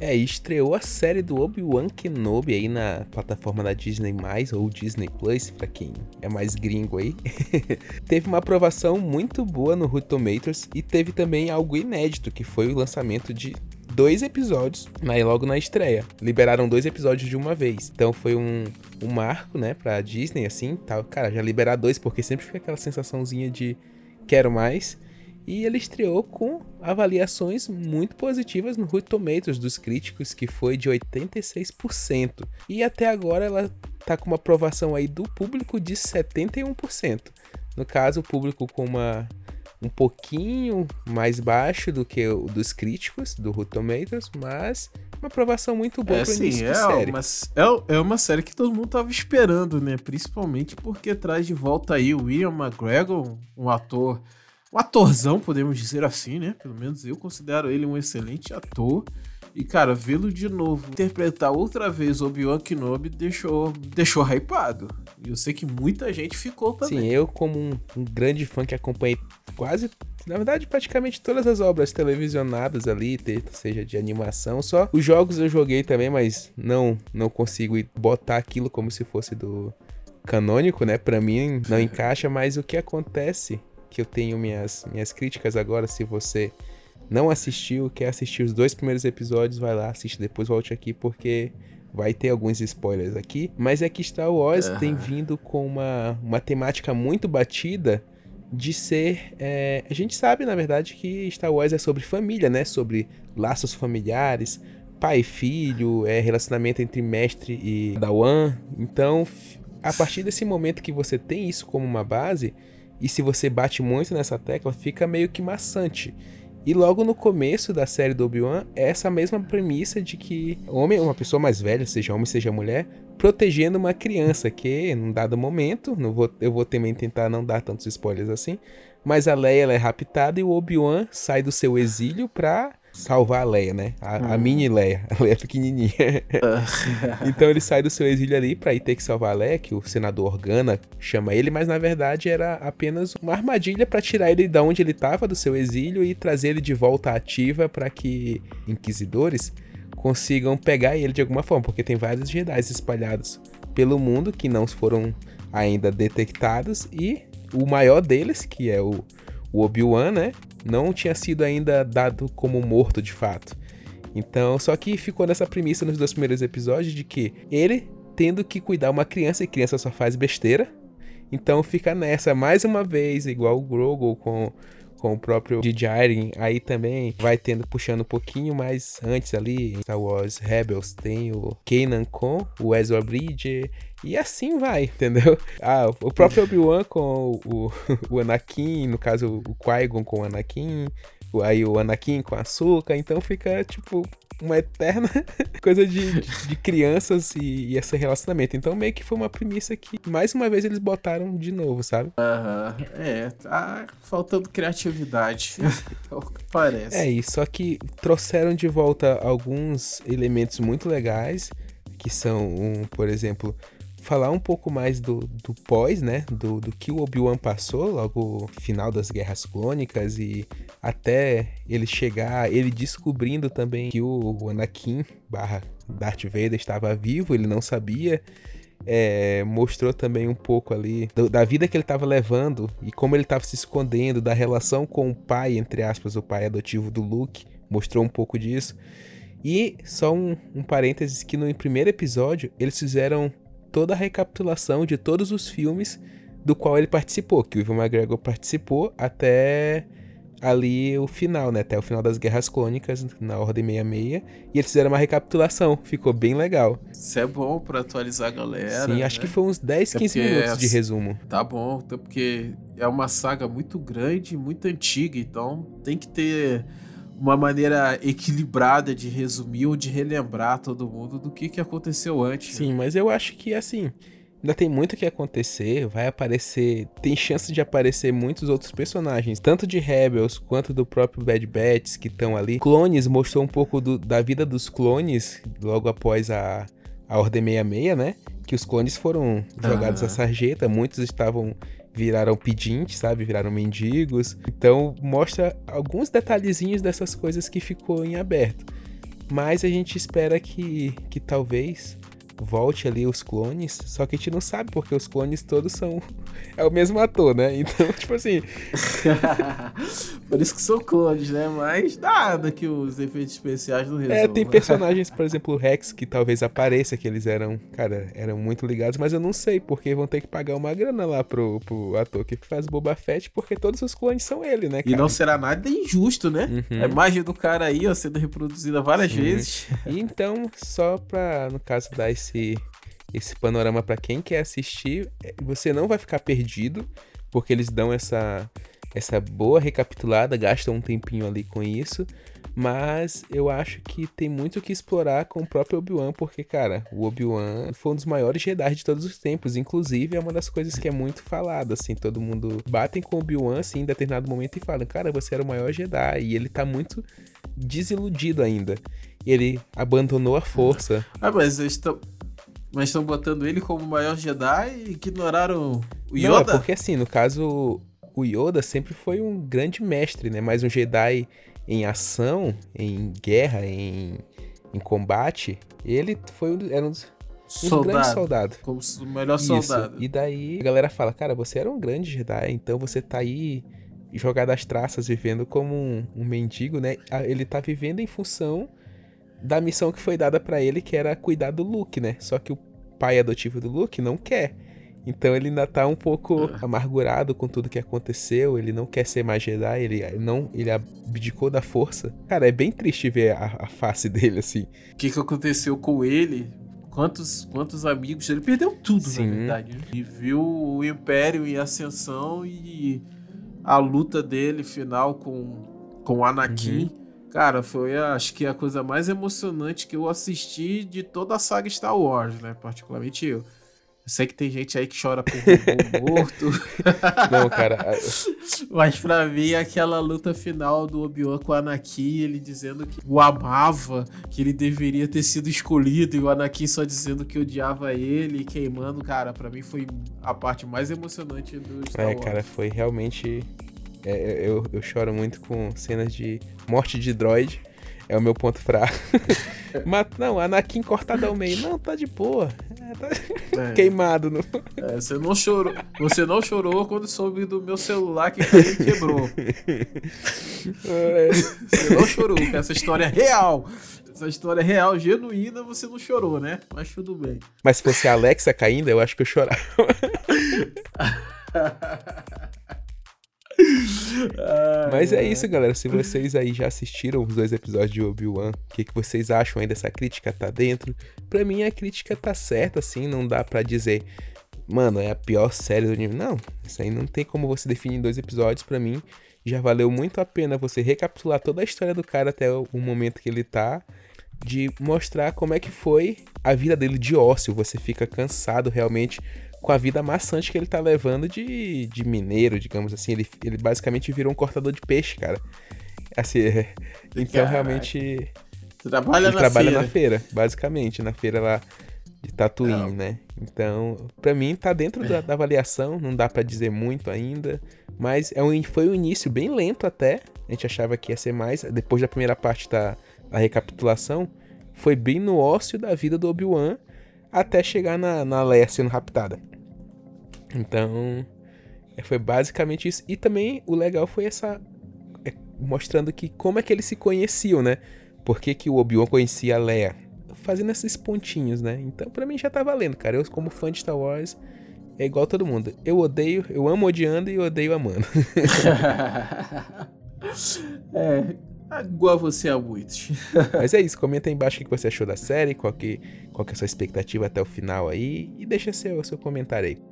É, estreou a série do Obi-Wan Kenobi aí na plataforma da Disney+, ou Disney Plus, pra quem é mais gringo aí. teve uma aprovação muito boa no Rotten Tomatoes e teve também algo inédito, que foi o lançamento de dois episódios aí logo na estreia. Liberaram dois episódios de uma vez. Então foi um, um marco, né, pra Disney, assim, tal. Cara, já liberar dois, porque sempre fica aquela sensaçãozinha de quero mais. E ele estreou com avaliações muito positivas no Rotten Tomatoes dos críticos, que foi de 86%. E até agora ela tá com uma aprovação aí do público de 71%. No caso, o público com uma um pouquinho mais baixo do que o dos críticos do Rotten Tomatoes, mas uma aprovação muito boa é, pro sim, é série. Uma, é, é uma série que todo mundo tava esperando, né? Principalmente porque traz de volta aí o William McGregor, um ator, um atorzão, podemos dizer assim, né? Pelo menos eu considero ele um excelente ator. E, cara, vê-lo de novo interpretar outra vez Obi-Wan Kenobi deixou, deixou hypado. E eu sei que muita gente ficou também. Sim, eu como um, um grande fã que acompanhei quase na verdade, praticamente todas as obras televisionadas ali, seja de animação, só os jogos eu joguei também, mas não não consigo botar aquilo como se fosse do canônico, né? Para mim não encaixa, mas o que acontece que eu tenho minhas minhas críticas agora, se você não assistiu, quer assistir os dois primeiros episódios, vai lá, assiste depois volte aqui porque vai ter alguns spoilers aqui, mas é que Star Wars uhum. tem vindo com uma, uma temática muito batida de ser. É, a gente sabe, na verdade, que Star Wars é sobre família, né? Sobre laços familiares, pai e filho, é relacionamento entre mestre e Dawan. Então, a partir desse momento que você tem isso como uma base, e se você bate muito nessa tecla, fica meio que maçante. E logo no começo da série do Obi-Wan, é essa mesma premissa de que homem, uma pessoa mais velha, seja homem, seja mulher, protegendo uma criança que, num dado momento, não vou, eu vou também tentar não dar tantos spoilers assim, mas a Leia é raptada e o Obi-Wan sai do seu exílio pra salvar a Leia, né? A, a uhum. mini Leia, a Leia pequenininha. então ele sai do seu exílio ali pra ir ter que salvar a Leia, que o senador Organa chama ele, mas na verdade era apenas uma armadilha para tirar ele da onde ele tava, do seu exílio, e trazer ele de volta ativa para que inquisidores consigam pegar ele de alguma forma, porque tem vários Jedi espalhados pelo mundo que não foram ainda detectados e o maior deles, que é o, o Obi-Wan, né? não tinha sido ainda dado como morto de fato. Então, só que ficou nessa premissa nos dois primeiros episódios de que ele tendo que cuidar uma criança e criança só faz besteira. Então fica nessa mais uma vez, igual o Grogu com com o próprio Djarin, aí também vai tendo, puxando um pouquinho mais antes ali, Star Wars Rebels tem o Kanan com o Ezra Bridger, e assim vai, entendeu? Ah, o próprio Obi-Wan com o, o Anakin, no caso o Qui-Gon com o Anakin, aí o Anakin com a Açúcar, então fica, tipo, uma eterna coisa de, de crianças e, e, esse relacionamento. Então meio que foi uma premissa que mais uma vez eles botaram de novo, sabe? Aham, uhum. é, tá faltando criatividade, é o que parece. É isso, só que trouxeram de volta alguns elementos muito legais, que são, um, por exemplo, falar um pouco mais do, do pós, né? Do, do que o Obi-Wan passou logo final das Guerras Clônicas e até ele chegar, ele descobrindo também que o Anakin barra Darth Vader estava vivo, ele não sabia. É, mostrou também um pouco ali do, da vida que ele estava levando e como ele estava se escondendo, da relação com o pai, entre aspas, o pai adotivo do Luke, mostrou um pouco disso. E só um, um parênteses que no primeiro episódio eles fizeram toda a recapitulação de todos os filmes do qual ele participou, que o Ivan McGregor participou até ali o final, né? Até o final das Guerras Clônicas, na Ordem 66. E eles fizeram uma recapitulação, ficou bem legal. Isso é bom para atualizar a galera. Sim, acho né? que foi uns 10, 15 é minutos de resumo. Tá bom, até porque é uma saga muito grande, muito antiga, então tem que ter uma maneira equilibrada de resumir ou de relembrar todo mundo do que, que aconteceu antes. Sim, mas eu acho que assim. Ainda tem muito que acontecer, vai aparecer, tem chance de aparecer muitos outros personagens, tanto de Rebels quanto do próprio Bad Batch que estão ali. Clones mostrou um pouco do, da vida dos clones logo após a, a Ordem 66, né? Que os clones foram jogados uhum. à sarjeta, muitos estavam viraram pedintes, sabe? Viraram mendigos. Então mostra alguns detalhezinhos dessas coisas que ficou em aberto. Mas a gente espera que, que talvez volte ali os clones, só que a gente não sabe porque os clones todos são é o mesmo ator, né? Então, tipo assim, por isso que são clones, né? Mas nada que os efeitos especiais não resolvam. É, tem personagens, por exemplo, o Rex que talvez apareça que eles eram, cara, eram muito ligados, mas eu não sei porque vão ter que pagar uma grana lá pro, pro ator que faz Boba Fett, porque todos os clones são ele, né, cara? E não será nada injusto, né? Uhum. A imagem do cara aí, ó, sendo reproduzida várias Sim. vezes. E então, só pra, no caso, dar esse, esse panorama pra quem quer assistir, é, você não vai ficar perdido, porque eles dão essa, essa boa recapitulada, gastam um tempinho ali com isso. Mas eu acho que tem muito o que explorar com o próprio Obi-Wan, porque, cara, o Obi-Wan foi um dos maiores Jedi de todos os tempos. Inclusive, é uma das coisas que é muito falada, assim. Todo mundo batem com o Obi-Wan, assim, em determinado momento e falam, cara, você era o maior Jedi. E ele tá muito desiludido ainda. Ele abandonou a força. Ah, mas eles estão. Mas estão botando ele como o maior Jedi e ignoraram o Não, é Yoda? porque assim, no caso, o Yoda sempre foi um grande mestre, né? Mas um Jedi em ação, em guerra, em, em combate, ele foi um, era um dos um grande Soldado. soldado. Como o melhor Isso. soldado. E daí a galera fala, cara, você era um grande Jedi, então você tá aí jogado às traças, vivendo como um, um mendigo, né? Ele tá vivendo em função da missão que foi dada pra ele, que era cuidar do Luke, né? Só que o pai adotivo do Luke não quer. Então ele ainda tá um pouco amargurado com tudo que aconteceu, ele não quer ser mais Jedi, ele não, ele abdicou da força. Cara, é bem triste ver a, a face dele assim. O que, que aconteceu com ele? Quantos, quantos amigos? Ele perdeu tudo, Sim. na verdade. né? E viu o Império em ascensão e a luta dele final com, com Anakin. Cara, foi acho que a coisa mais emocionante que eu assisti de toda a saga Star Wars, né? Particularmente eu. Eu sei que tem gente aí que chora por robô morto. Não, cara, Mas pra mim, aquela luta final do Obi-Wan com o Anakin, ele dizendo que o amava, que ele deveria ter sido escolhido, e o Anakin só dizendo que odiava ele, queimando, cara, pra mim foi a parte mais emocionante do Star É, Wars. cara, foi realmente. é, é, eu, eu choro muito com cenas de morte de droid. É o meu ponto fraco. Mas, não, Anakin cortado ao meio. Não, tá de boa. É, tá É, queimado. No... é, você não chorou. Você não chorou quando soube do meu celular que caiu e quebrou. É, Você não chorou, que essa história é real. Essa história é real, genuína, você não chorou, né? Mas tudo bem. Mas se fosse a Alexa caindo, eu acho que eu chorava. Mas é isso, galera. Se vocês aí já assistiram os dois episódios de Obi-Wan, o que, que vocês acham aí dessa crítica? Tá dentro? Pra mim, a crítica tá certa, assim. Não dá pra dizer, mano, é a pior série do anime. Não, isso aí não tem como você definir em dois episódios. Pra mim, já valeu muito a pena você recapitular toda a história do cara até o momento que ele tá. De mostrar como é que foi a vida dele de ócio. Você fica cansado realmente com a vida maçante que ele tá levando de, de mineiro, digamos assim. Ele, ele basicamente virou um cortador de peixe, cara. Assim, é- então Caraca. realmente Trabalha ele na trabalha feira. na feira, basicamente, na feira lá de Tatooine, né? Então, pra mim tá dentro da, da avaliação, não dá pra dizer muito ainda, mas é um, foi um início bem lento até. A gente achava que ia ser mais, depois da primeira parte da, da recapitulação, foi bem no ócio da vida do Obi-Wan até chegar na, na Leia sendo raptada. Então, é, foi basicamente isso. E também o legal foi essa. é, mostrando que como é que eles se conheciam, né? Por que, que o Obi-Wan conhecia a Leia? Fazendo esses pontinhos, né? Então, pra mim já tá valendo, cara. Eu, como fã de Star Wars, é igual todo mundo. Eu odeio, eu amo odiando e odeio amando. é, igual você a muitos. Mas é isso, comenta aí embaixo o que você achou da série, qual que, qual que é a sua expectativa até o final aí. E deixa seu, seu comentário aí.